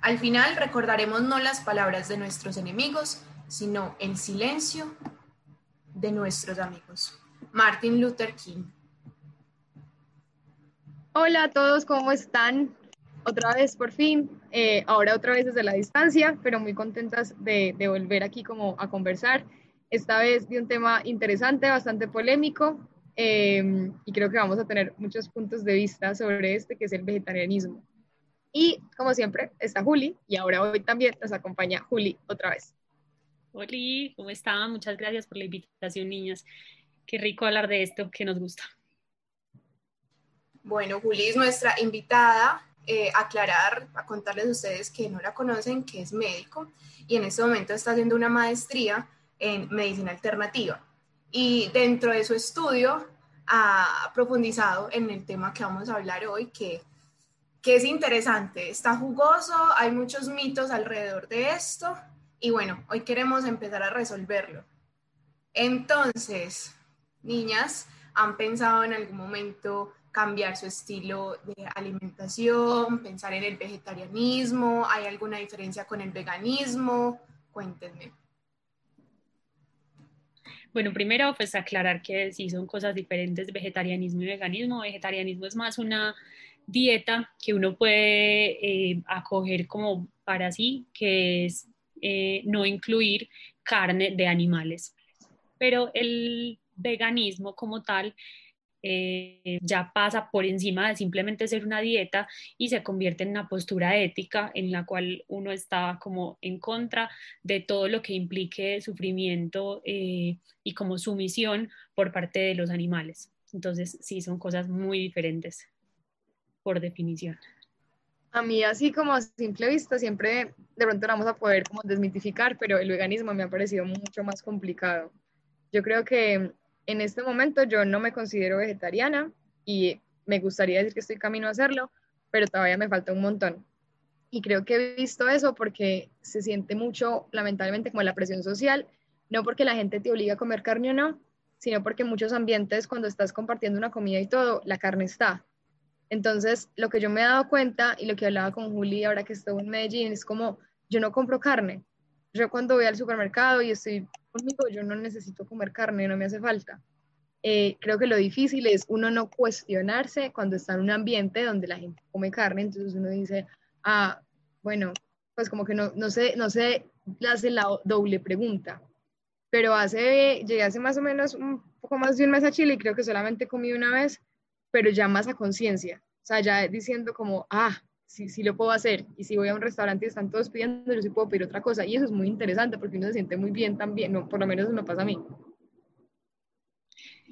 Al final recordaremos no las palabras de nuestros enemigos, sino el silencio de nuestros amigos. Martin Luther King. Hola a todos, ¿cómo están? Otra vez, por fin, eh, ahora otra vez desde la distancia, pero muy contentas de, de volver aquí como a conversar. Esta vez de un tema interesante, bastante polémico, Em, y creo que vamos a tener muchos puntos de vista sobre este, que es el vegetarianismo. Y como siempre, está Juli, y ahora hoy también nos acompaña Juli otra vez. Hola, ¿cómo están? Muchas gracias por la invitación, niñas. Qué rico hablar de esto que nos gusta. Bueno, Juli es nuestra invitada. Eh, aclarar, a contarles a ustedes que no la conocen, que es médico y en este momento está haciendo una maestría en medicina alternativa y dentro de su estudio ha profundizado en el tema que vamos a hablar hoy, que, que es interesante, está jugoso, hay muchos mitos alrededor de esto y bueno, hoy queremos empezar a resolverlo. Entonces, niñas, ¿han pensado en algún momento cambiar su estilo de alimentación, pensar en el vegetarianismo? ¿Hay alguna diferencia con el veganismo? Cuéntenme. Bueno, primero, pues aclarar que sí son cosas diferentes, vegetarianismo y veganismo. Vegetarianismo es más una dieta que uno puede eh, acoger como para sí, que es eh, no incluir carne de animales. Pero el veganismo como tal eh, ya pasa por encima de simplemente ser una dieta y se convierte en una postura ética en la cual uno está como en contra de todo lo que implique sufrimiento eh, y como sumisión por parte de los animales. Entonces, sí, son cosas muy diferentes por definición. A mí, así como a simple vista, siempre de pronto vamos a poder como desmitificar, pero el veganismo me ha parecido mucho más complicado. Yo creo que en este momento yo no me considero vegetariana y me gustaría decir que estoy camino a hacerlo, pero todavía me falta un montón. Y creo que he visto eso porque se siente mucho, lamentablemente, como la presión social, no porque la gente te obliga a comer carne o no, sino porque en muchos ambientes, cuando estás compartiendo una comida y todo, la carne está. Entonces, lo que yo me he dado cuenta y lo que hablaba con Juli ahora que estoy en Medellín es como, yo no compro carne. Yo cuando voy al supermercado y estoy conmigo, yo no necesito comer carne, no me hace falta. Eh, creo que lo difícil es uno no cuestionarse cuando está en un ambiente donde la gente come carne, entonces uno dice, ah, bueno, pues como que no, no sé, no sé, hace la doble pregunta. Pero hace, llegué hace más o menos un poco más de un mes a Chile y creo que solamente comí una vez, pero ya más a conciencia. O sea, ya diciendo como, ah, sí, sí lo puedo hacer. Y si voy a un restaurante y están todos pidiendo, yo sí puedo pedir otra cosa. Y eso es muy interesante porque uno se siente muy bien también, no, por lo menos eso me pasa a mí.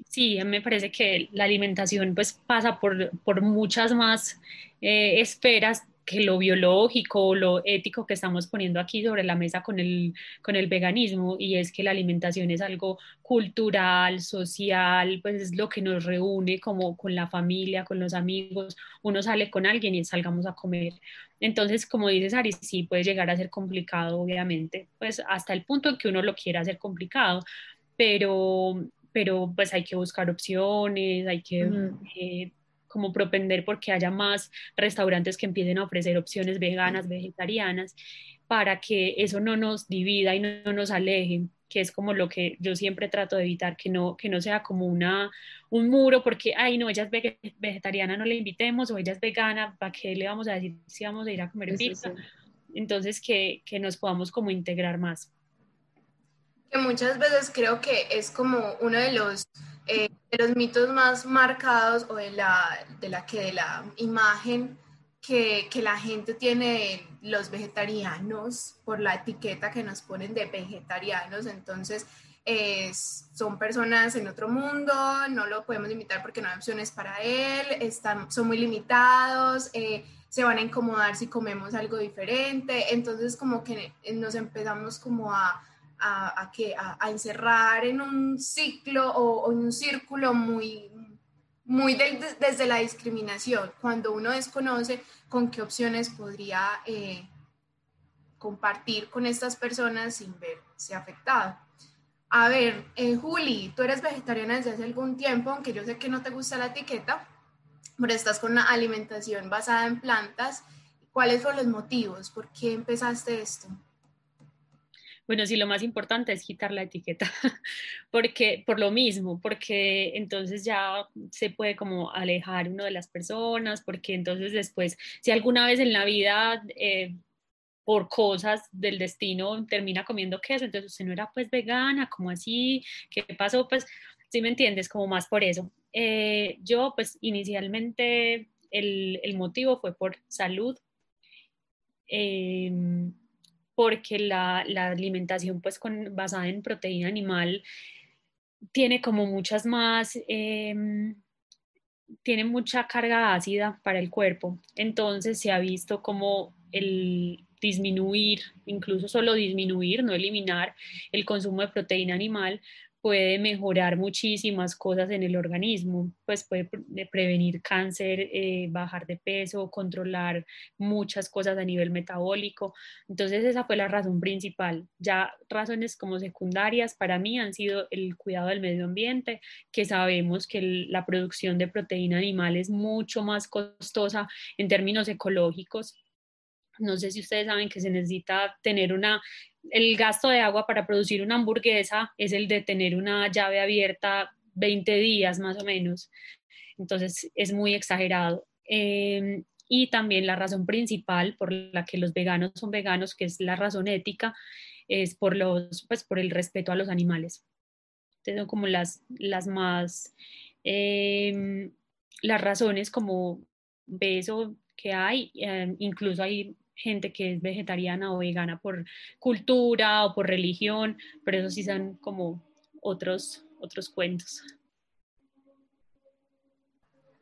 Sí, me parece que la alimentación pues pasa por, por muchas más eh, esferas que lo biológico, lo ético que estamos poniendo aquí sobre la mesa con el, con el veganismo, y es que la alimentación es algo cultural, social, pues es lo que nos reúne como con la familia, con los amigos, uno sale con alguien y salgamos a comer. Entonces, como dices, Ari, sí puede llegar a ser complicado, obviamente, pues hasta el punto en que uno lo quiera hacer complicado, pero, pero pues hay que buscar opciones, hay que como propender porque haya más restaurantes que empiecen a ofrecer opciones veganas, vegetarianas, para que eso no nos divida y no, nos aleje, que es como lo que yo siempre trato de evitar, que no, que no sea como una, un muro porque, ay, no, ella es vegetariana, no le invitemos, o ella es vegana, ¿para qué le vamos a decir si vamos a ir a comer pizza? Entonces, que, que nos podamos como integrar más. Que muchas veces creo que es como uno de los eh, de los mitos más marcados o de la, de la que de la imagen que, que, la gente tiene de los vegetarianos por la etiqueta que nos ponen de vegetarianos. Entonces, son personas en otro mundo, no lo podemos invitar porque no hay opciones para él, están, son muy limitados, eh, se van a incomodar si comemos algo diferente. Entonces, como que nos empezamos como a a, que, a, encerrar en un ciclo o, en un círculo muy, muy desde la discriminación, cuando uno desconoce con qué opciones podría eh, compartir con estas personas sin verse afectado. A ver, eh, Juli, tú eres vegetariana desde hace algún tiempo, aunque yo sé que no te gusta la etiqueta. pero estás con una alimentación basada en plantas. ¿Cuáles fueron los motivos? ¿Por qué empezaste esto? Bueno, sí, lo más importante es quitar la etiqueta, porque por lo mismo, porque entonces ya se puede como alejar uno de las personas, porque entonces después, si alguna vez en la vida eh, por cosas del destino termina comiendo queso, entonces usted no era pues vegana, como así? ¿Qué pasó? Pues, si me entiendes, como más por eso. Eh, yo pues inicialmente el, motivo fue por salud. Eh, porque la, la alimentación pues con, basada en proteína animal tiene como muchas más, eh, tiene mucha carga ácida para el cuerpo. Entonces se ha visto como el disminuir, incluso solo disminuir, no eliminar el consumo de proteína animal, puede mejorar muchísimas cosas en el organismo, pues puede prevenir cáncer, eh, bajar de peso, controlar muchas cosas a nivel metabólico. Entonces esa fue la razón principal. Ya razones como secundarias para mí han sido el cuidado del medio ambiente, que sabemos que la producción de proteína animal es mucho más costosa en términos ecológicos no sé si ustedes saben que se necesita tener una, el gasto de agua para producir una hamburguesa es el de tener una llave abierta 20 días más o menos. Entonces es muy exagerado. Em, y también la razón principal por la que los veganos son veganos, que es la razón ética, es por, los, pues, por el respeto a los animales. Entonces son como las, las más, em, las razones como beso que hay, em, incluso hay gente que es vegetariana o vegana por cultura o por religión, pero eso sí son como otros, otros cuentos.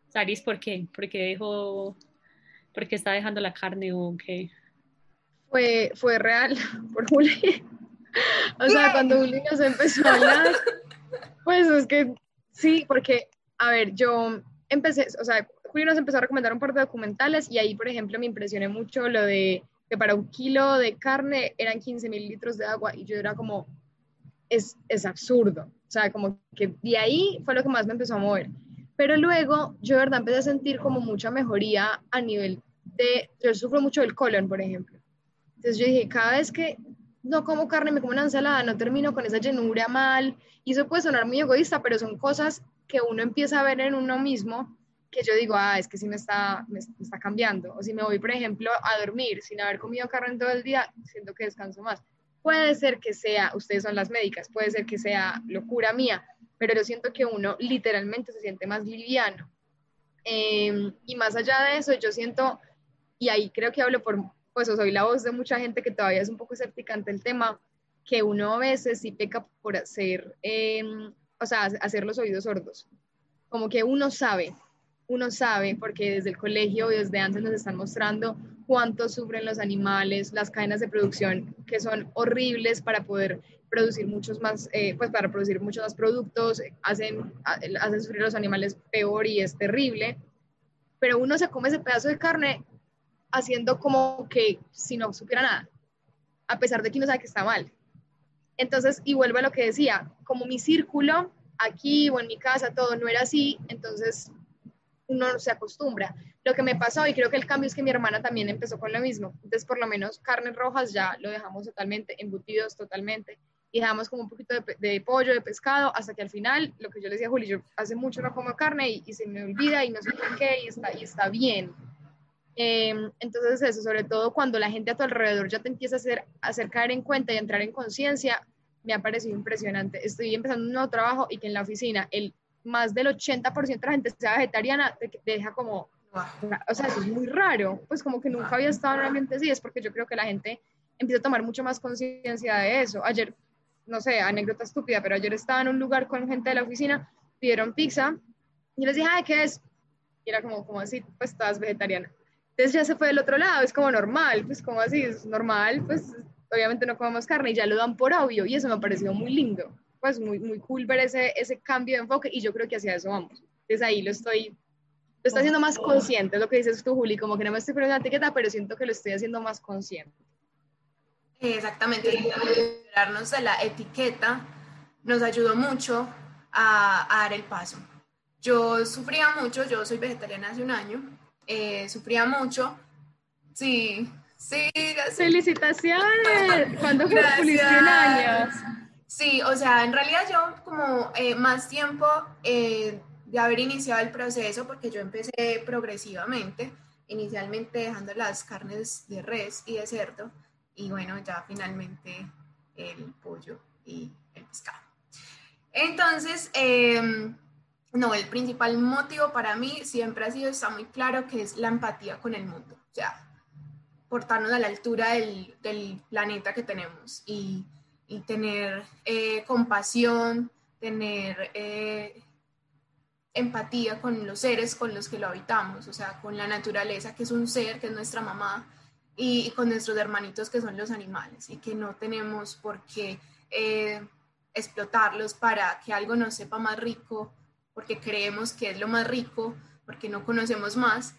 Saris, ¿por qué? ¿Por qué dejó, por qué está dejando la carne o qué? Fue, fue real por Juli. o sea, cuando Juli nos empezó a hablar, pues es que sí, porque, a ver, yo empecé, o sea, Julio nos empezó a recomendar un par de documentales y ahí, por ejemplo, me impresioné mucho lo de que para un kilo de carne eran 15 mil litros de agua y yo era como, es, es absurdo. O sea, como que de ahí fue lo que más me empezó a mover. Pero luego yo de verdad empecé a sentir como mucha mejoría a nivel de, yo sufro mucho del colon, por ejemplo. Entonces yo dije, cada vez que no como carne, me como una ensalada, no termino con esa llenura mal. Y eso puede sonar muy egoísta, pero son cosas que uno empieza a ver en uno mismo que yo digo, ah, es que sí me está, me, está cambiando. O si me voy, por ejemplo, a dormir sin haber comido carne todo el día, siento que descanso más. Puede ser que sea, ustedes son las médicas, puede ser que sea locura mía, pero yo siento que uno literalmente se siente más liviano. Em, y más allá de eso, yo siento, y ahí creo que hablo por, pues soy la voz de mucha gente que todavía es un poco escéptica ante el tema, que uno a veces sí peca por hacer, em, o sea, hacer los oídos sordos. Como que uno sabe, uno sabe, porque desde el colegio y desde antes nos están mostrando cuánto sufren los animales, las cadenas de producción que son horribles para poder producir muchos más, eh, pues para producir muchos más productos, hacen, hacen sufrir los animales peor y es terrible, pero uno se come ese pedazo de carne haciendo como que si no supiera nada, a pesar de que uno sabe que está mal. Entonces, y vuelvo a lo que decía, como mi círculo aquí o en mi casa, todo no era así, entonces uno se acostumbra. Lo que me pasó, y creo que el cambio es que mi hermana también empezó con lo mismo. Entonces, por lo menos carnes rojas ya lo dejamos totalmente, embutidos totalmente, y dejamos como un poquito de, pollo, de pescado, hasta que al final, lo que yo le decía a Juli, yo hace mucho no como carne y, se me olvida y no sé por qué, y está, y está bien. Em, entonces, eso, sobre todo cuando la gente a tu alrededor ya te empieza a hacer, a hacer caer en cuenta y entrar en conciencia, me ha parecido impresionante. Estoy empezando un nuevo trabajo y que en la oficina el más del 80% de la gente sea vegetariana, te, deja como, o sea, eso es muy raro, pues como que nunca había estado en un ambiente así, es porque yo creo que la gente empieza a tomar mucho más conciencia de eso. Ayer, no sé, anécdota estúpida, pero ayer estaba en un lugar con gente de la oficina, pidieron pizza, y les dije, ay, ¿qué es? Y era como, como así, pues estás vegetariana. Entonces ya se fue del otro lado, es como normal, pues como así, es normal, pues obviamente no comemos carne y ya lo dan por obvio, y eso me ha parecido muy lindo pues muy, muy cool ver ese, ese cambio de enfoque y yo creo que hacia eso vamos. Entonces ahí lo estoy, lo estoy haciendo más consciente, lo que dices tú, Juli, como que no me estoy poniendo la etiqueta, pero siento que lo estoy haciendo más consciente. Exactamente, liberarnos de la etiqueta nos ayudó mucho a, a dar el paso. yo sufría mucho, yo soy vegetariana hace un año, eh, sufría mucho, sí, sí. ¡Felicitaciones! ¿Cuándo cumpliste un año? Sí, o sea, en realidad yo como eh, más tiempo eh, de haber iniciado el proceso, porque yo empecé progresivamente, inicialmente dejando las carnes de res y de cerdo, y bueno, ya finalmente el pollo y el pescado. Entonces, em, no, el principal motivo para mí siempre ha sido, está muy claro, que es la empatía con el mundo, o sea, portarnos a la altura del, del planeta que tenemos y, y tener eh, compasión, tener eh, empatía con los seres con los que lo habitamos, o sea, con la naturaleza, que es un ser, que es nuestra mamá, y, con nuestros hermanitos, que son los animales, y que no tenemos por qué eh, explotarlos para que algo nos sepa más rico, porque creemos que es lo más rico, porque no conocemos más,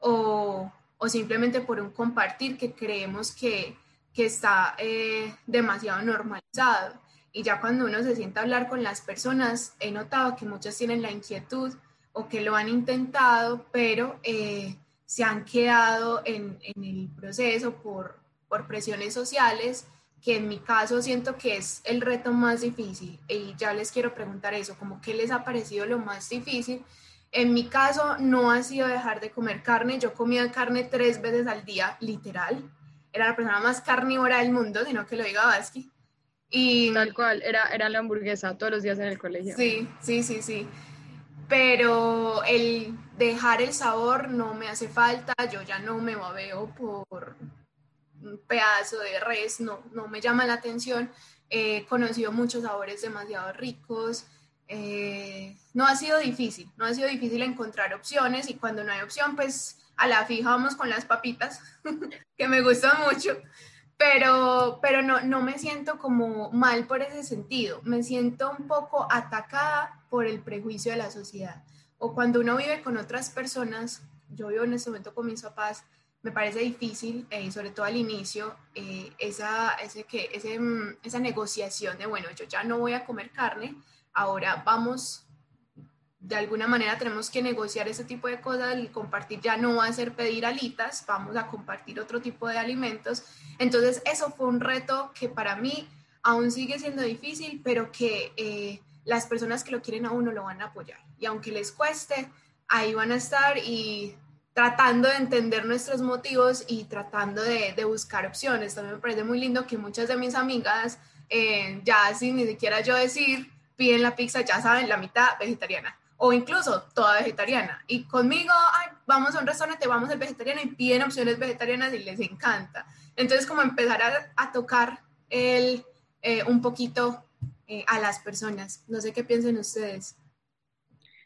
o, o simplemente por un compartir que creemos que, que está eh, demasiado normalizado. Y ya cuando uno se sienta a hablar con las personas, he notado que muchos tienen la inquietud o que lo han intentado, pero eh, se han quedado en, en, el proceso por, por presiones sociales, que en mi caso siento que es el reto más difícil. Y ya les quiero preguntar eso, como qué les ha parecido lo más difícil. En mi caso no ha sido dejar de comer carne, yo comía carne tres veces al día, literal. Era la persona más carnívora del mundo, sino que lo diga Basqui. Y, Tal cual, era, era la hamburguesa todos los días en el colegio. Sí, sí, sí, sí. Pero el dejar el sabor no me hace falta, yo ya no me babeo por un pedazo de res, no, no me llama la atención. He conocido muchos sabores demasiado ricos. Eh, no ha sido difícil, no ha sido difícil encontrar opciones y cuando no hay opción, pues a la fija vamos con las papitas, que me gustan mucho pero, pero no, no me siento como mal por ese sentido, me siento un poco atacada por el prejuicio de la sociedad. O cuando uno vive con otras personas, yo vivo en este momento con mis papás, me parece difícil, eh, sobre todo al inicio, eh, esa, ese, que, ese, mm, esa negociación de, bueno, yo ya no voy a comer carne, ahora vamos de alguna manera tenemos que negociar ese tipo de cosas, el compartir ya no va a ser pedir alitas, vamos a compartir otro tipo de alimentos. Entonces eso fue un reto que para mí aún sigue siendo difícil, pero que eh, las personas que lo quieren a uno lo van a apoyar. Y aunque les cueste, ahí van a estar y tratando de entender nuestros motivos y tratando de, buscar opciones. También me parece muy lindo que muchas de mis amigas, eh, ya sin ni siquiera yo decir, piden la pizza, ya saben, la mitad vegetariana o incluso toda vegetariana. Y conmigo, vamos a un restaurante, vamos al vegetariano y piden opciones vegetarianas y les encanta. Entonces, como empezar a, tocar el, eh, un poquito eh, a las personas. No sé qué piensen ustedes.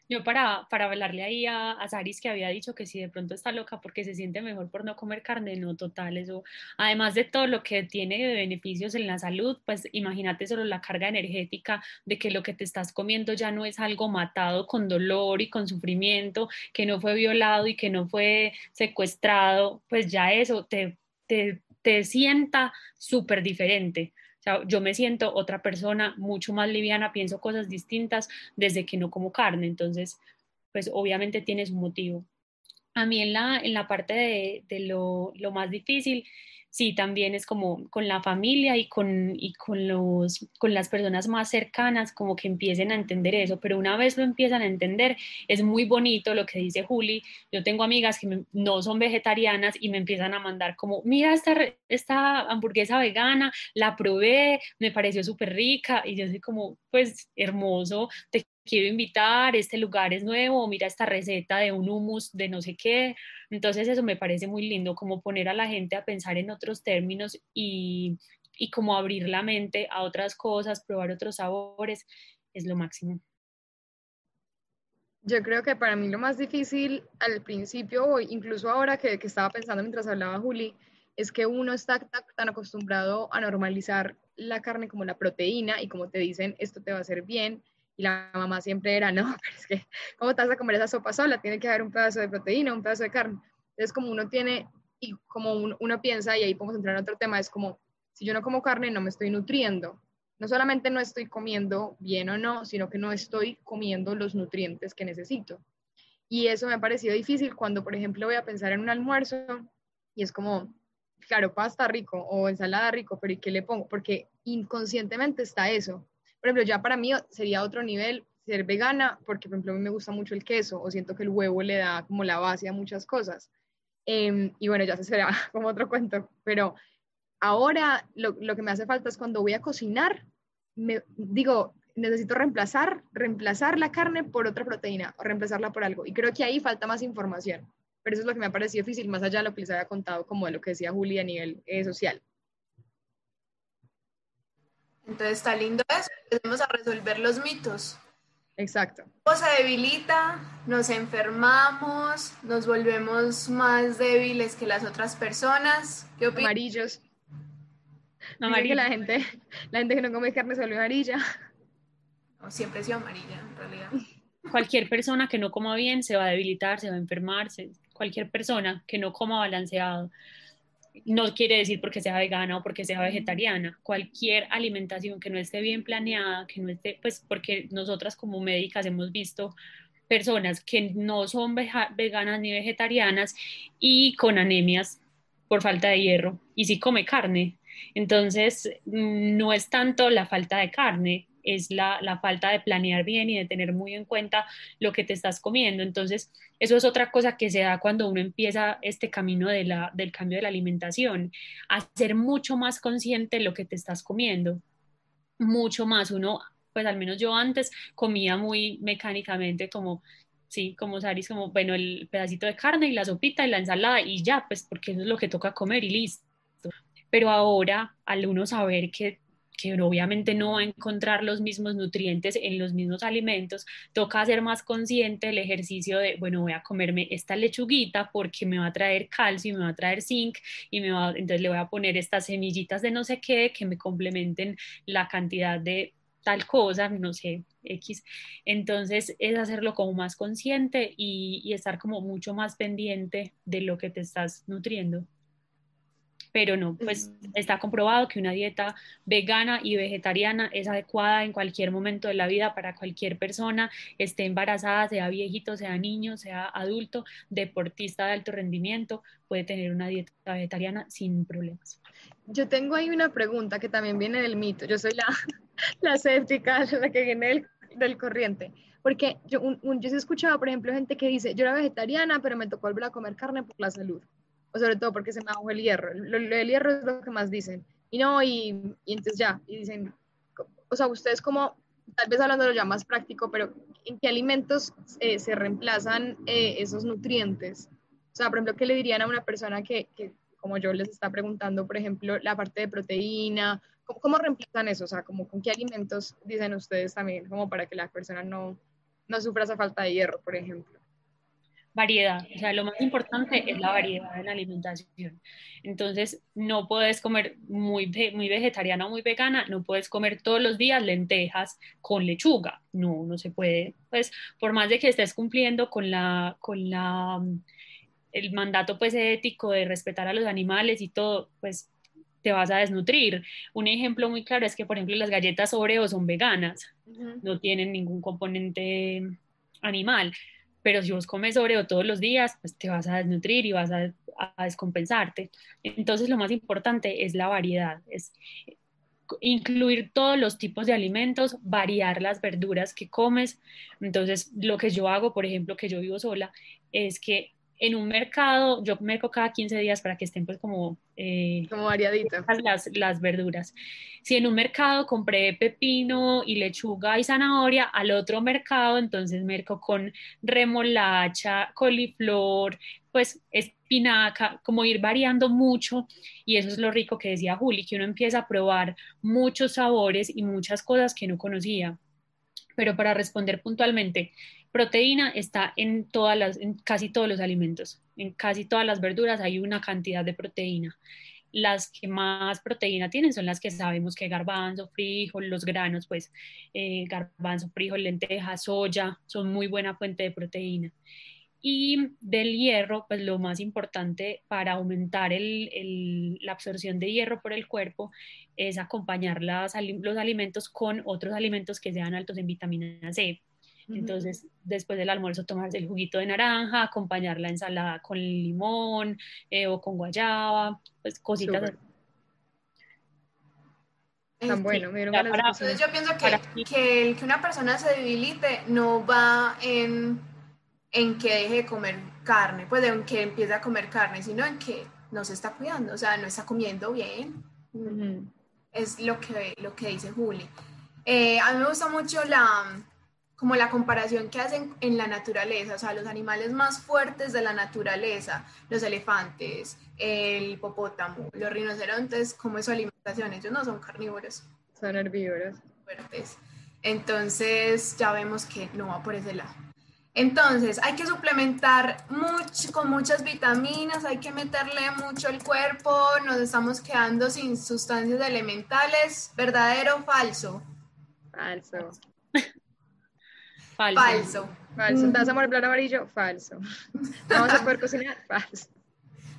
Yo para, para hablarle ahí a, a, Saris que había dicho que si de pronto está loca porque se siente mejor por no comer carne, no, total, eso, además de todo lo que tiene de beneficios en la salud, pues imagínate solo la carga energética de que lo que te estás comiendo ya no es algo matado con dolor y con sufrimiento, que no fue violado y que no fue secuestrado, pues ya eso te, te, te sienta súper diferente yo me siento otra persona mucho más liviana, pienso cosas distintas desde que no como carne, entonces, pues obviamente tiene su motivo. A mí en la, en la parte de, de lo, lo más difícil sí, también es como con la familia y con, y con, los, con las personas más cercanas, como que empiecen a entender eso, pero una vez lo empiezan a entender, es muy bonito lo que dice Juli. Yo tengo amigas que no son vegetarianas y me empiezan a mandar como, mira esta, esta hamburguesa vegana, la probé, me pareció súper rica y yo soy como, pues hermoso, te quiero invitar, este lugar es nuevo, mira esta receta de un hummus de no sé qué. Entonces eso me parece muy lindo, como poner a la gente a pensar en otros términos y, y como abrir la mente a otras cosas, probar otros sabores, es lo máximo. Yo creo que para mí lo más difícil al principio, o incluso ahora que, que estaba pensando mientras hablaba Juli, es que uno está tan acostumbrado a normalizar la carne como la proteína y como te dicen, esto te va a hacer bien, y la mamá siempre era, no, pero es que, ¿cómo te a comer esa sopa sola? Tiene que haber un pedazo de proteína, un pedazo de carne. Entonces, como uno tiene, y como uno, piensa, y ahí podemos entrar en otro tema, es como, si yo no como carne, no me estoy nutriendo, no solamente no estoy comiendo bien o no, sino que no estoy comiendo los nutrientes que necesito. Y eso me ha parecido difícil cuando, por ejemplo, voy a pensar en un almuerzo y es como, claro, pasta rico o ensalada rico, pero ¿y qué le pongo? Porque inconscientemente está eso. Por ejemplo, ya para mí sería otro nivel ser vegana, porque por ejemplo a mí me gusta mucho el queso o siento que el huevo le da como la base a muchas cosas. Em, y bueno, ya se será como otro cuento, pero ahora lo, lo, que me hace falta es cuando voy a cocinar, me digo, necesito reemplazar, reemplazar la carne por otra proteína o reemplazarla por algo. Y creo que ahí falta más información. Pero eso es lo que me ha parecido difícil, más allá de lo que les había contado, como de lo que decía Julia a nivel eh, social. Entonces está lindo eso, empecemos a resolver los mitos. Exacto. Se debilita, nos enfermamos, nos volvemos más débiles que las otras personas. ¿Qué opinas? Amarillos. Amarillo. La gente, la gente que no come carne se vuelve amarilla siempre he sido amarilla, en realidad. Cualquier persona que no coma bien se va a debilitar, se va a enfermar. cualquier persona que no coma balanceado no quiere decir porque sea vegana o porque sea vegetariana. Cualquier alimentación que no esté bien planeada, que no esté, pues porque nosotras como médicas hemos visto personas que no son veganas ni vegetarianas y con anemias por falta de hierro y sí come carne. Entonces, mm, no es tanto la falta de carne, es la, falta de planear bien y de tener muy en cuenta lo que te estás comiendo. Entonces, eso es otra cosa que se da cuando uno empieza este camino de la, del cambio de la alimentación, a ser mucho más consciente lo que te estás comiendo, mucho más. Uno, pues al menos yo antes comía muy mecánicamente como sí, como Saris, como, bueno, el pedacito de carne y la sopita y la ensalada y ya, pues porque eso es lo que toca comer y listo. Pero ahora, al uno saber que obviamente no va a encontrar los mismos nutrientes en los mismos alimentos, toca ser más consciente del ejercicio de, bueno, voy a comerme esta lechuguita porque me va a traer calcio y me va a traer zinc y me va, entonces le voy a poner estas semillitas de no sé qué que me complementen la cantidad de tal cosa, no sé, X. Entonces es hacerlo como más consciente y estar como mucho más pendiente de lo que te estás nutriendo pero no, pues está comprobado que una dieta vegana y vegetariana es adecuada en cualquier momento de la vida para cualquier persona, esté embarazada, sea viejito, sea niño, sea adulto, deportista de alto rendimiento, puede tener una dieta vegetariana sin problemas. Yo tengo ahí una pregunta que también viene del mito. Yo soy la, la la que viene del, del corriente. Porque yo, yo he escuchado, por ejemplo, gente que dice, yo era vegetariana, pero me tocó volver a comer carne por la salud o sobre todo porque se me bajó el hierro. Lo, del hierro es lo que más dicen. Y no, y, y, entonces ya, y dicen, o sea, ustedes como, tal vez hablando de lo ya más práctico, pero ¿en qué alimentos eh, se reemplazan eh, esos nutrientes? O sea, por ejemplo, ¿qué le dirían a una persona que, que, como yo les está preguntando, por ejemplo, la parte de proteína? ¿Cómo, cómo reemplazan eso? O sea, como, ¿con qué alimentos dicen ustedes también, como para que la persona no, no sufra esa falta de hierro, por ejemplo? Variedad. O sea, lo más importante es la variedad en la alimentación. Entonces, no puedes comer muy, muy vegetariana o muy vegana, no puedes comer todos los días lentejas con lechuga. No, no se puede. Pues, por más de que estés cumpliendo con la, con la, el mandato pues ético de respetar a los animales y todo, pues te vas a desnutrir. Un ejemplo muy claro es que, por ejemplo, las galletas Oreo son veganas, no tienen ningún componente animal pero si vos comes Oreo todos los días, pues te vas a desnutrir y vas a, descompensarte. Entonces lo más importante es la variedad, es incluir todos los tipos de alimentos, variar las verduras que comes. Entonces lo que yo hago, por ejemplo, que yo vivo sola, es que en un mercado, yo merco cada 15 días para que estén pues como... Eh, como variaditas. Las, las verduras. Si en un mercado compré pepino y lechuga y zanahoria, al otro mercado entonces merco con remolacha, coliflor, pues espinaca, como ir variando mucho y eso es lo rico que decía Juli, que uno empieza a probar muchos sabores y muchas cosas que no conocía. Pero para responder puntualmente, Proteína está en, todas las, en casi todos los alimentos, en casi todas las verduras hay una cantidad de proteína. Las que más proteína tienen son las que sabemos que garbanzo, frijol, los granos, pues eh, garbanzo, frijol, lenteja, soya, son muy buena fuente de proteína. Y del hierro, pues lo más importante para aumentar la absorción de hierro por el cuerpo es acompañar las, los alimentos con otros alimentos que sean altos en vitamina C. Entonces, después del almuerzo, tomarse el juguito de naranja, acompañar la ensalada con limón eh, o con guayaba, pues cositas Tan bueno, Entonces yo pienso que, que, el que una persona se debilite no va en, en que deje de comer carne, pues en que empiece a comer carne, sino en que no se está cuidando, o sea, no está comiendo bien. Es lo que, lo que dice Juli. Eh, a mí me gusta mucho la, como la comparación que hacen en la naturaleza, o sea, los animales más fuertes de la naturaleza, los elefantes, el hipopótamo, los rinocerontes, como es su alimentación, ellos no son carnívoros. Son herbívoros. Fuertes. Entonces ya vemos que no va por ese lado. Entonces hay que suplementar mucho, con muchas vitaminas, hay que meterle mucho al cuerpo, nos estamos quedando sin sustancias elementales, ¿verdadero o falso? Falso. Falso. Falso. ¿Te vas a morir plan amarillo? Falso. ¿No vas a poder cocinar? Falso.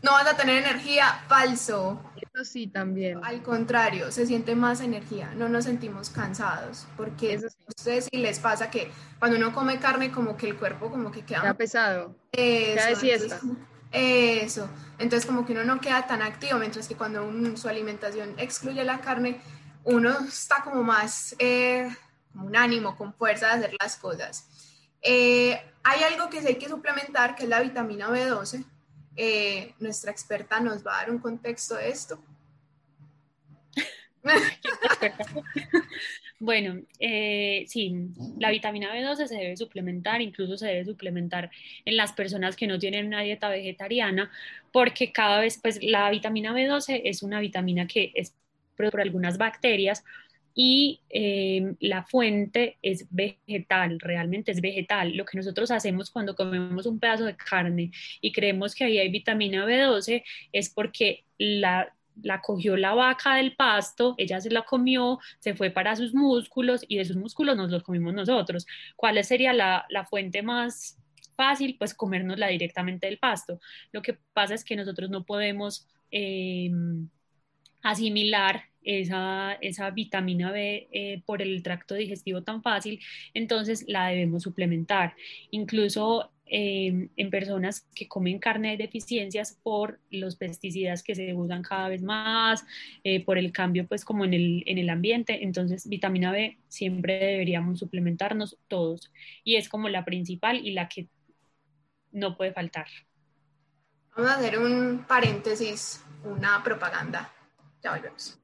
No vas a tener energía? Falso. Eso sí, también. Al contrario, se siente más energía, no nos sentimos cansados, porque Eso a ustedes sí les pasa que cuando uno come carne como que el cuerpo como que queda... Queda pesado. Eso. Queda de siesta. eso. Entonces como que uno no queda tan activo, mientras que cuando su alimentación excluye la carne, uno está como más... Eh, un ánimo, con fuerza de hacer las cosas. Eh, hay algo que sí hay que suplementar, que es la vitamina B12. Eh, nuestra experta nos va a dar un contexto de esto. Bueno, eh, sí, la vitamina B12 se debe suplementar, incluso se debe suplementar en las personas que no tienen una dieta vegetariana, porque cada vez, pues la vitamina B12 es una vitamina que es por algunas bacterias, y em, la fuente es vegetal, realmente es vegetal. Lo que nosotros hacemos cuando comemos un pedazo de carne y creemos que ahí hay vitamina B12 es porque la, la cogió la vaca del pasto, ella se la comió, se fue para sus músculos y de sus músculos nos los comimos nosotros. ¿Cuál sería la, la fuente más fácil? Pues comérnosla directamente del pasto. Lo que pasa es que nosotros no podemos... Em, asimilar esa, esa vitamina B eh, por el tracto digestivo tan fácil, entonces la debemos suplementar. Incluso em, en personas que comen carne de deficiencias por los pesticidas que se usan cada vez más, eh, por el cambio pues como en el, en el ambiente, entonces vitamina B siempre deberíamos suplementarnos todos y es como la principal y la que no puede faltar. Vamos a hacer un paréntesis, una propaganda. Ya volvemos.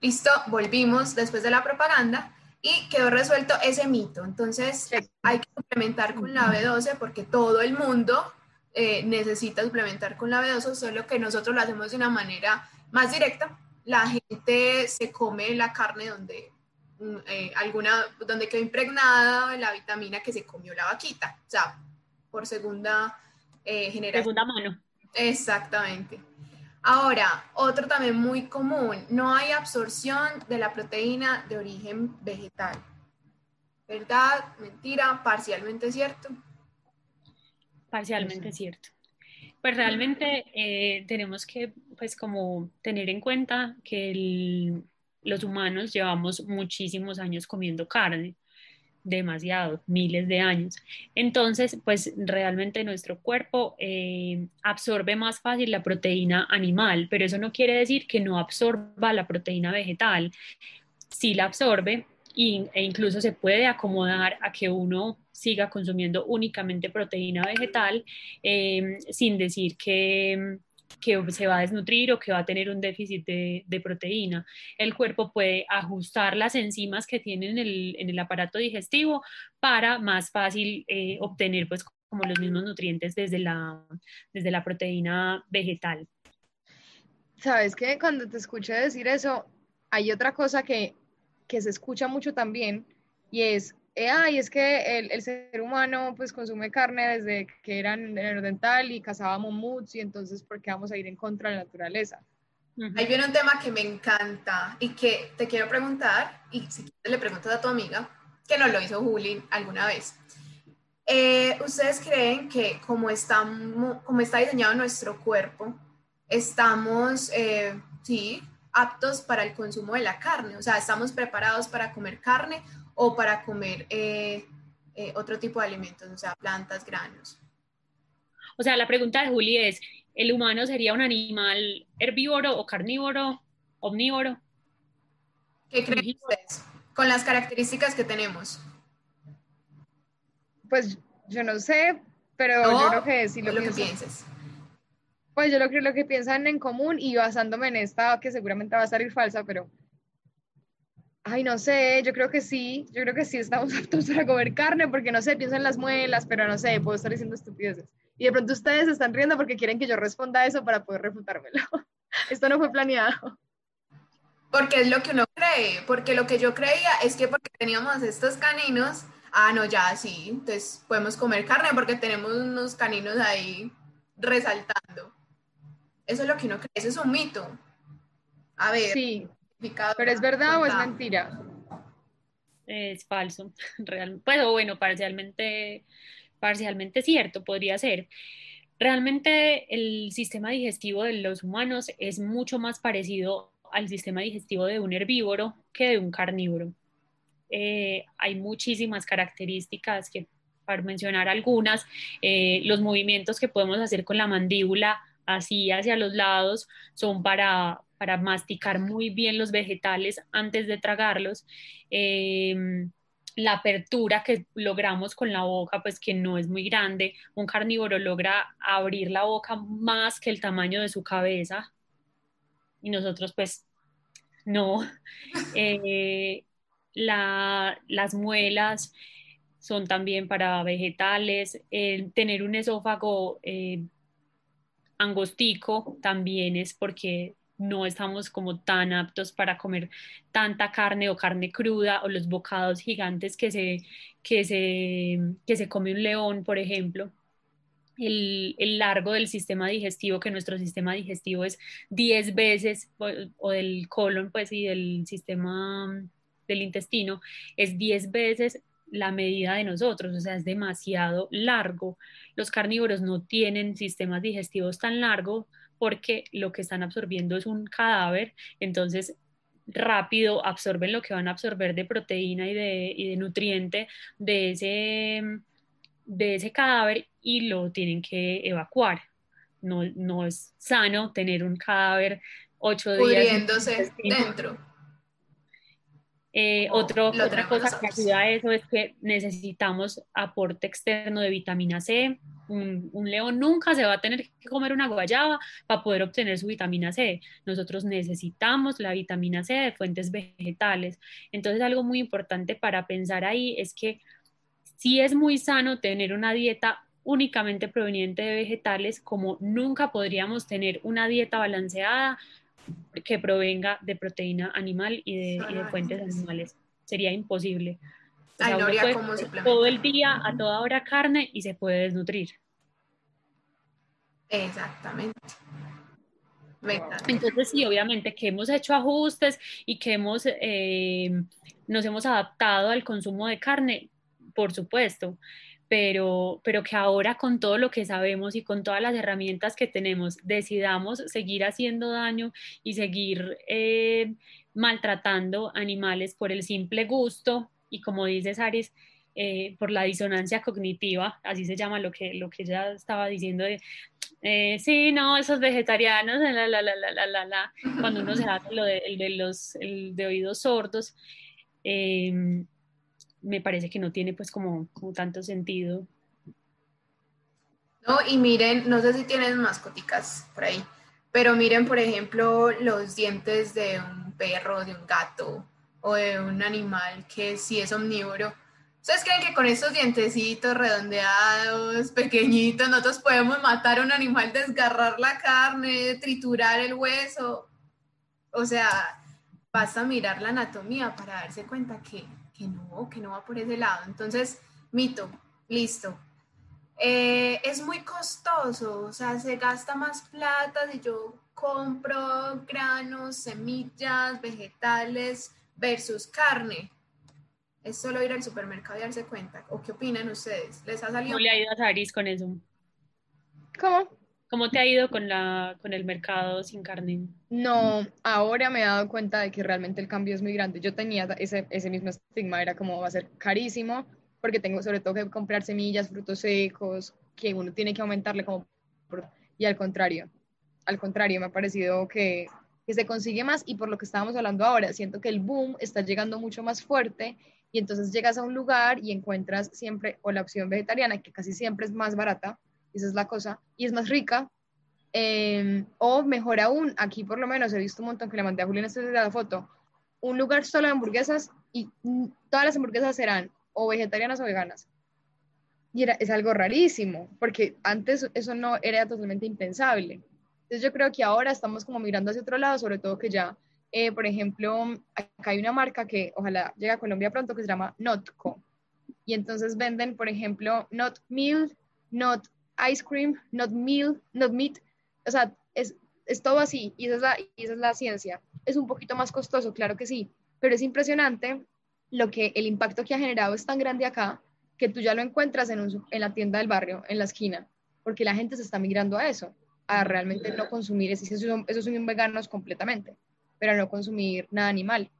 Listo, volvimos después de la propaganda y quedó resuelto ese mito. Entonces hay que suplementar con la B12 porque todo el mundo eh, necesita suplementar con la B12, solo que nosotros lo hacemos de una manera más directa. La gente se come la carne donde eh, alguna, donde quedó impregnada la vitamina que se comió la vaquita, o sea, por segunda eh, generación. Segunda mano. Exactamente. Ahora, otro también muy común, no hay absorción de la proteína de origen vegetal. ¿Verdad? Mentira, parcialmente cierto. Parcialmente cierto. Pues realmente eh, tenemos que, pues como tener en cuenta que los humanos llevamos muchísimos años comiendo carne demasiado, miles de años. Entonces, pues realmente nuestro cuerpo eh, absorbe más fácil la proteína animal, pero eso no quiere decir que no absorba la proteína vegetal. Sí la absorbe e incluso se puede acomodar a que uno siga consumiendo únicamente proteína vegetal eh, sin decir que que se va a desnutrir o que va a tener un déficit de, proteína. El cuerpo puede ajustar las enzimas que tiene en el, aparato digestivo para más fácil eh, obtener pues como los mismos nutrientes desde la, proteína vegetal. Sabes que cuando te escuché decir eso, hay otra cosa que se escucha mucho también y es eh, ay, es que el, ser humano pues consume carne desde que era dental y cazaba mamuts y entonces ¿por qué vamos a ir en contra de la naturaleza? Ahí viene un tema que me encanta y que te quiero preguntar, y si quieres le preguntas a tu amiga, que no lo hizo Juli alguna vez. Eh, ¿Ustedes creen que como, estamos, como está diseñado nuestro cuerpo, estamos, eh, sí, aptos para el consumo de la carne? O sea, ¿estamos preparados para comer carne o para comer eh, otro tipo de alimentos, o sea, plantas, granos? O sea, la pregunta de Juli es, ¿el humano sería un animal herbívoro o carnívoro, omnívoro? ¿Qué creen ustedes con las características que tenemos? Pues yo no sé, pero yo creo que sí lo, lo que pienses. Pues yo lo creo lo que piensan en común y basándome en esta, que seguramente va a salir falsa, pero Ay, no sé, yo creo que sí, yo creo que sí estamos aptos para comer carne, porque no sé, pienso en las muelas, pero no sé, puedo estar diciendo estupideces. Y de pronto ustedes están riendo porque quieren que yo responda eso para poder refutármelo. Esto no fue planeado. Porque es lo que uno cree, porque lo que yo creía es que porque teníamos estos caninos, ah, no, ya sí, entonces podemos comer carne porque tenemos unos caninos ahí resaltando. Eso es lo que uno cree, eso es un mito. A ver. Sí, pero ¿es verdad o es mentira? Es falso, realmente. Pues, bueno, parcialmente parcialmente cierto, podría ser. Realmente el sistema digestivo de los humanos es mucho más parecido al sistema digestivo de un herbívoro que de un carnívoro. Eh, hay muchísimas características que, para mencionar algunas, eh, los movimientos que podemos hacer con la mandíbula así hacia los lados son para, para masticar muy bien los vegetales antes de tragarlos. Eh, la apertura que logramos con la boca, pues que no es muy grande. Un carnívoro logra abrir la boca más que el tamaño de su cabeza y nosotros pues no. Eh, las muelas son también para vegetales. tener un esófago eh, angostico también es porque no estamos como tan aptos para comer tanta carne o carne cruda o los bocados gigantes que se, que se, que se come un león, por ejemplo. El, largo del sistema digestivo, que nuestro sistema digestivo es 10 veces, o, del colon, pues, y del sistema del intestino, es 10 veces la medida de nosotros, o sea, es demasiado largo. Los carnívoros no tienen sistemas digestivos tan largos porque lo que están absorbiendo es un cadáver, entonces rápido absorben lo que van a absorber de proteína y de, y de nutriente de ese, de ese cadáver y lo tienen que evacuar. No, no es sano tener un cadáver ocho días. dentro. Eh, otro, otra cosa que ayuda a eso es que necesitamos aporte externo de vitamina C, un, león nunca se va a tener que comer una guayaba para poder obtener su vitamina C. Nosotros necesitamos la vitamina C de fuentes vegetales. Entonces, algo muy importante para pensar ahí es que sí es muy sano tener una dieta únicamente proveniente de vegetales, como nunca podríamos tener una dieta balanceada que provenga de proteína animal y de, fuentes animales. Sería imposible. Todo el día, a toda hora carne y se puede desnutrir. Exactamente. Entonces sí, obviamente que hemos hecho ajustes y que hemos, eh, nos hemos adaptado al consumo de carne, por supuesto, pero, pero que ahora con todo lo que sabemos y con todas las herramientas que tenemos, decidamos seguir haciendo daño y seguir eh, maltratando animales por el simple gusto y como dice Saris, eh, por la disonancia cognitiva, así se llama lo que, lo que ella estaba diciendo de, eh, sí, no, esos vegetarianos, la, la, la, la, la, la, cuando uno se hace lo de, el de los el de oídos sordos, eh, me parece que no tiene pues como, como tanto sentido. No, y miren, no sé si tienen mascoticas por ahí, pero miren, por ejemplo, los dientes de un perro, de un gato o de un animal que sí es omnívoro ¿Ustedes creen que con estos dientecitos redondeados, pequeñitos, nosotros podemos matar un animal, desgarrar la carne, triturar el hueso? O sea, basta mirar la anatomía para darse cuenta que, no, que no va por ese lado. Entonces, mito, listo. Eh, es muy costoso, o sea, se gasta más plata si yo compro granos, semillas, vegetales versus carne. Es solo ir al supermercado y darse cuenta. ¿O qué opinan ustedes? ¿Les ha salido? ¿Cómo le ha ido a Saris con eso? ¿Cómo? ¿Cómo te ha ido con, la, con el mercado sin carne? No, ahora me he dado cuenta de que realmente el cambio es muy grande. Yo tenía ese, ese mismo estigma, era como va a ser carísimo, porque tengo sobre todo que comprar semillas, frutos secos, que uno tiene que aumentarle como... Y al contrario, al contrario, me ha parecido que, que se consigue más y por lo que estábamos hablando ahora, siento que el boom está llegando mucho más fuerte y entonces llegas a un lugar y encuentras siempre o la opción vegetariana, que casi siempre es más barata, esa es la cosa, y es más rica, em, o mejor aún, aquí por lo menos he visto un montón que le mandé a Julián esta la foto, un lugar solo de hamburguesas y todas las hamburguesas serán o vegetarianas o veganas. Y era, es algo rarísimo, porque antes eso no era totalmente impensable. Entonces yo creo que ahora estamos como mirando hacia otro lado, sobre todo que ya, eh, por ejemplo, acá hay una marca que ojalá llegue a Colombia pronto que se llama Notco. Y entonces venden, por ejemplo, not meal, not ice cream, not meal, not meat. O sea, es, es todo así y esa es, la, y esa es la ciencia. Es un poquito más costoso, claro que sí, pero es impresionante lo que el impacto que ha generado es tan grande acá que tú ya lo encuentras en, un, en la tienda del barrio, en la esquina, porque la gente se está migrando a eso a realmente no consumir, esos son, esos son veganos completamente, pero a no consumir nada animal.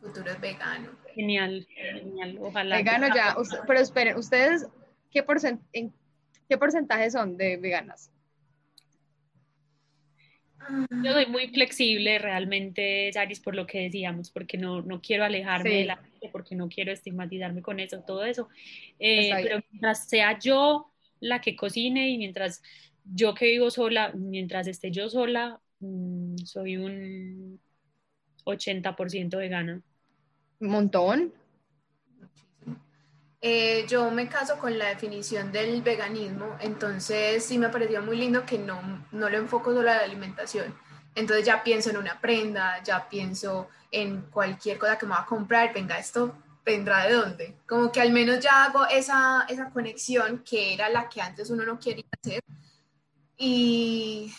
Futuro es vegano. Genial, genial, ojalá. Vegano ya, pero esperen, ¿ustedes qué, en, qué porcentaje son de veganas? Yo soy muy flexible realmente, Yaris, por lo que decíamos, porque no, no quiero alejarme de la gente, porque no quiero estigmatizarme con eso, todo eso. Eh, pero mientras sea yo la que cocine y mientras yo que vivo sola, mientras esté yo sola, mm, soy un 80% vegana. Montón. Eh, yo me caso con la definición del veganismo, entonces sí me pareció muy lindo que no, no lo enfoco solo a la alimentación. Entonces ya pienso en una prenda, ya pienso en cualquier cosa que me va a comprar, venga, esto vendrá de dónde. Como que al menos ya hago esa, esa conexión que era la que antes uno no quería hacer. Y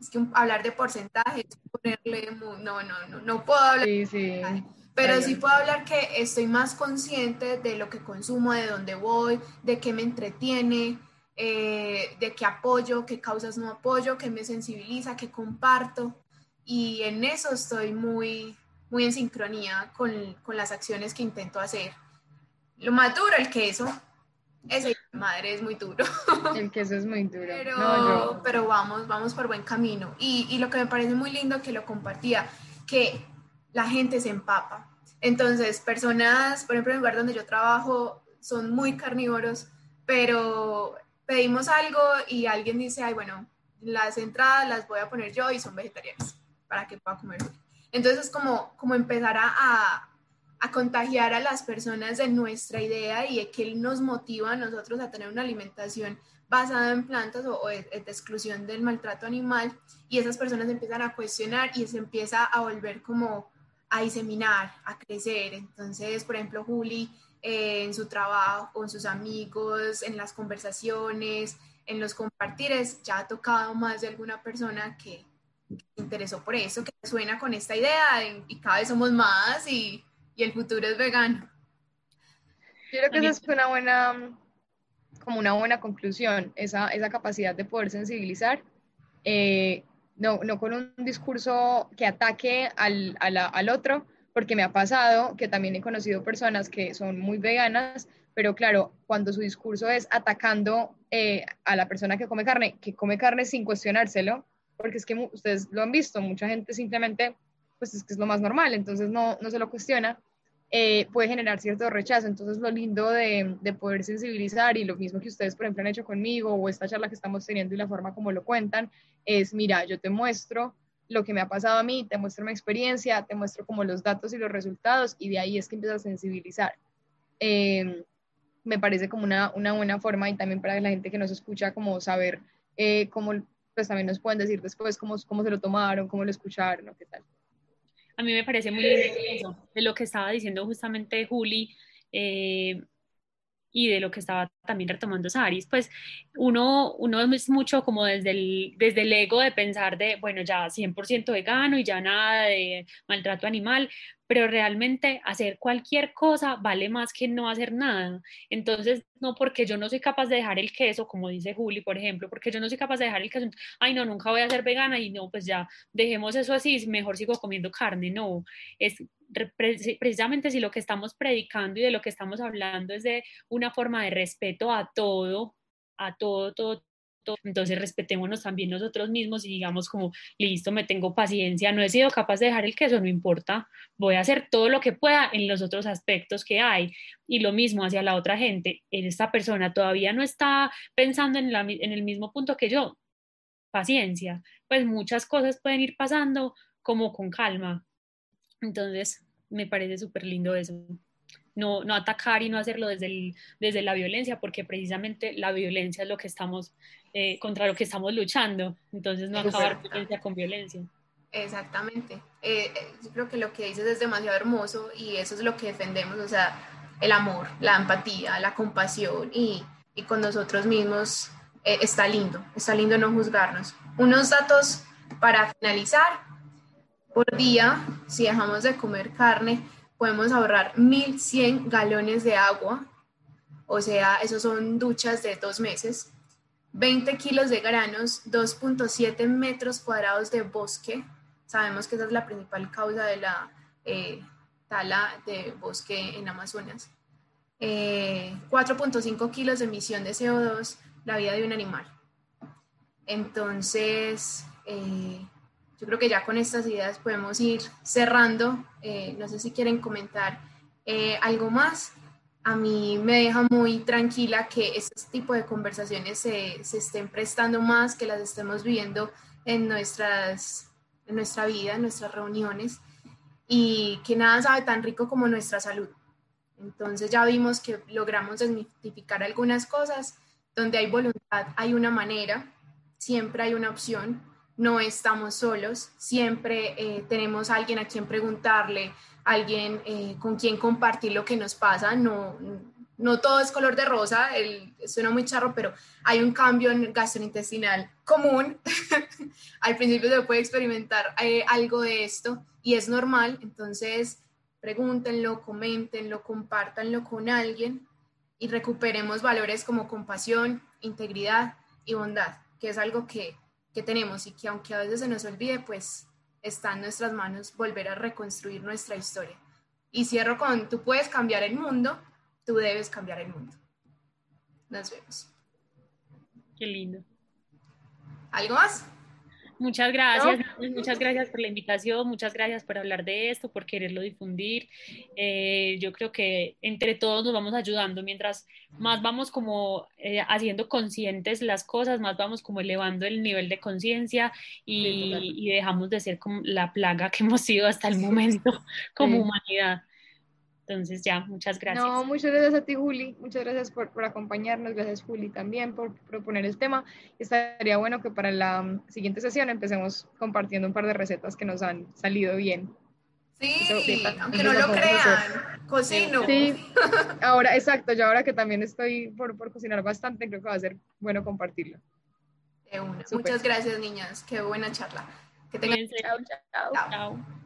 es que hablar de porcentajes, ponerle, no, no, no, no puedo hablar. Sí, sí. Pero sí puedo hablar que estoy más consciente de lo que consumo, de dónde voy, de qué me entretiene, eh, de qué apoyo, qué causas no apoyo, qué me sensibiliza, qué comparto. Y en eso estoy muy, muy en sincronía con, con, las acciones que intento hacer. Lo más duro, el queso. Ese madre es muy duro. El queso es muy duro. Pero, pero vamos, vamos por buen camino. Y, y, lo que me parece muy lindo que lo compartía, que la gente se empapa. Entonces, personas, por ejemplo, en el lugar donde yo trabajo, son muy carnívoros, pero pedimos algo y alguien dice, ay, bueno, las entradas las voy a poner yo y son vegetarianas para que pueda comer entonces es como, como empezar a, a, contagiar a las personas de nuestra idea y de que nos motiva a nosotros a tener una alimentación basada en plantas o, de, exclusión del maltrato animal y esas personas empiezan a cuestionar y se empieza a volver como a diseminar, a crecer. Entonces, por ejemplo, Juli eh, en su trabajo, con sus amigos, en las conversaciones, en los compartires, ya ha tocado más de alguna persona que, interesó por eso, que suena con esta idea y cada vez somos más y, y el futuro es vegano. Yo creo que esa es una buena, como una buena conclusión, esa, esa capacidad de poder sensibilizar, eh, no, no, con un discurso que ataque al, al otro, porque me ha pasado que también he conocido personas que son muy veganas, pero claro, cuando su discurso es atacando eh, a la persona que come carne, que come carne sin cuestionárselo, porque es que ustedes lo han visto, mucha gente simplemente, pues es que es lo más normal, entonces no, no se lo cuestiona, eh, puede generar cierto rechazo. Entonces lo lindo de, de, poder sensibilizar y lo mismo que ustedes, por ejemplo, han hecho conmigo o esta charla que estamos teniendo y la forma como lo cuentan, es, mira, yo te muestro lo que me ha pasado a mí, te muestro mi experiencia, te muestro como los datos y los resultados y de ahí es que empiezas a sensibilizar. Eh, me parece como una, una, buena forma y también para la gente que nos escucha como saber eh, cómo pues también nos pueden decir después cómo, cómo se lo tomaron, cómo lo escucharon o qué tal. A mí me parece muy lindo de lo que estaba diciendo justamente Juli. Eh, y de lo que estaba también retomando Saris, pues uno, uno es mucho como desde el, desde el ego de pensar de, bueno, ya 100% vegano y ya nada de maltrato animal, pero realmente hacer cualquier cosa vale más que no hacer nada. Entonces, no porque yo no soy capaz de dejar el queso, como dice Juli, por ejemplo, porque yo no soy capaz de dejar el queso, ay, no, nunca voy a ser vegana y no, pues ya dejemos eso así, mejor sigo comiendo carne, no, es precisamente si lo que estamos predicando y de lo que estamos hablando es de una forma de respeto a todo, a todo, todo, entonces respetémonos también nosotros mismos y digamos como, listo, me tengo paciencia, no he sido capaz de dejar el queso, no importa, voy a hacer todo lo que pueda en los otros aspectos que hay. Y lo mismo hacia la otra gente, esta persona todavía no está pensando en, el mismo punto que yo, paciencia, pues muchas cosas pueden ir pasando como con calma, entonces, me parece súper lindo eso. No, no atacar y no hacerlo desde, desde la violencia, porque precisamente la violencia es lo que estamos, eh, contra lo que estamos luchando. Entonces, no acabar violencia con violencia. Exactamente. Eh, eh, yo creo que lo que dices es demasiado hermoso y eso es lo que defendemos, o sea, el amor, la empatía, la compasión y, y con nosotros mismos está lindo, está lindo no juzgarnos. Unos datos para finalizar por día, si dejamos de comer carne, podemos ahorrar 1.100 galones de agua, o sea, esos son duchas de dos meses, 20 kilos de granos, 2.7 metros cuadrados de bosque. Sabemos que esa es la principal causa de la eh, tala de bosque en Amazonas. 4.5 eh, kilos de emisión de CO2, la vida de un animal. Entonces, eh, yo creo que ya con estas ideas podemos ir cerrando. No sé si quieren comentar algo más. A mí me deja muy tranquila que este tipo de conversaciones se, se, estén prestando más, que las estemos viviendo en, nuestras, en nuestra vida, en nuestras reuniones, y que nada sabe tan rico como nuestra salud. Entonces ya vimos que logramos desmitificar algunas cosas. Donde hay voluntad, hay una manera, siempre hay una opción no estamos solos, siempre eh, tenemos alguien a quien preguntarle, alguien eh, con quien compartir lo que nos pasa, no, no todo es color de rosa, el, suena muy charro, pero hay un cambio en gastrointestinal común. Al principio se puede experimentar eh, algo de esto y es normal, entonces pregúntenlo, coméntenlo, compártanlo con alguien y recuperemos valores como compasión, integridad y bondad, que es algo que que tenemos y que aunque a veces se nos olvide, pues está en nuestras manos volver a reconstruir nuestra historia. Y cierro con, tú puedes cambiar el mundo, tú debes cambiar el mundo. Nos vemos. Qué lindo. ¿Algo más? Muchas gracias, muchas gracias por la invitación, muchas gracias por hablar de esto, por quererlo difundir. Eh, yo creo que entre todos nos vamos ayudando, mientras más vamos como eh, haciendo conscientes las cosas, más vamos como elevando el nivel de conciencia y, y, dejamos de ser como la plaga que hemos sido hasta el momento como humanidad. Entonces ya, muchas gracias. No, muchas gracias a ti, Juli. Muchas gracias por, por acompañarnos. Gracias, Juli, también por proponer el tema. Estaría bueno que para la mm, siguiente sesión empecemos compartiendo un par de recetas que nos han salido bien. Sí, aunque no lo crean, cocino. Sí, ahora, exacto, yo ahora que también estoy por, por cocinar bastante, creo que va a ser bueno compartirlo. Muchas gracias, niñas. Qué buena charla. Que tengan... chao. chao. chao.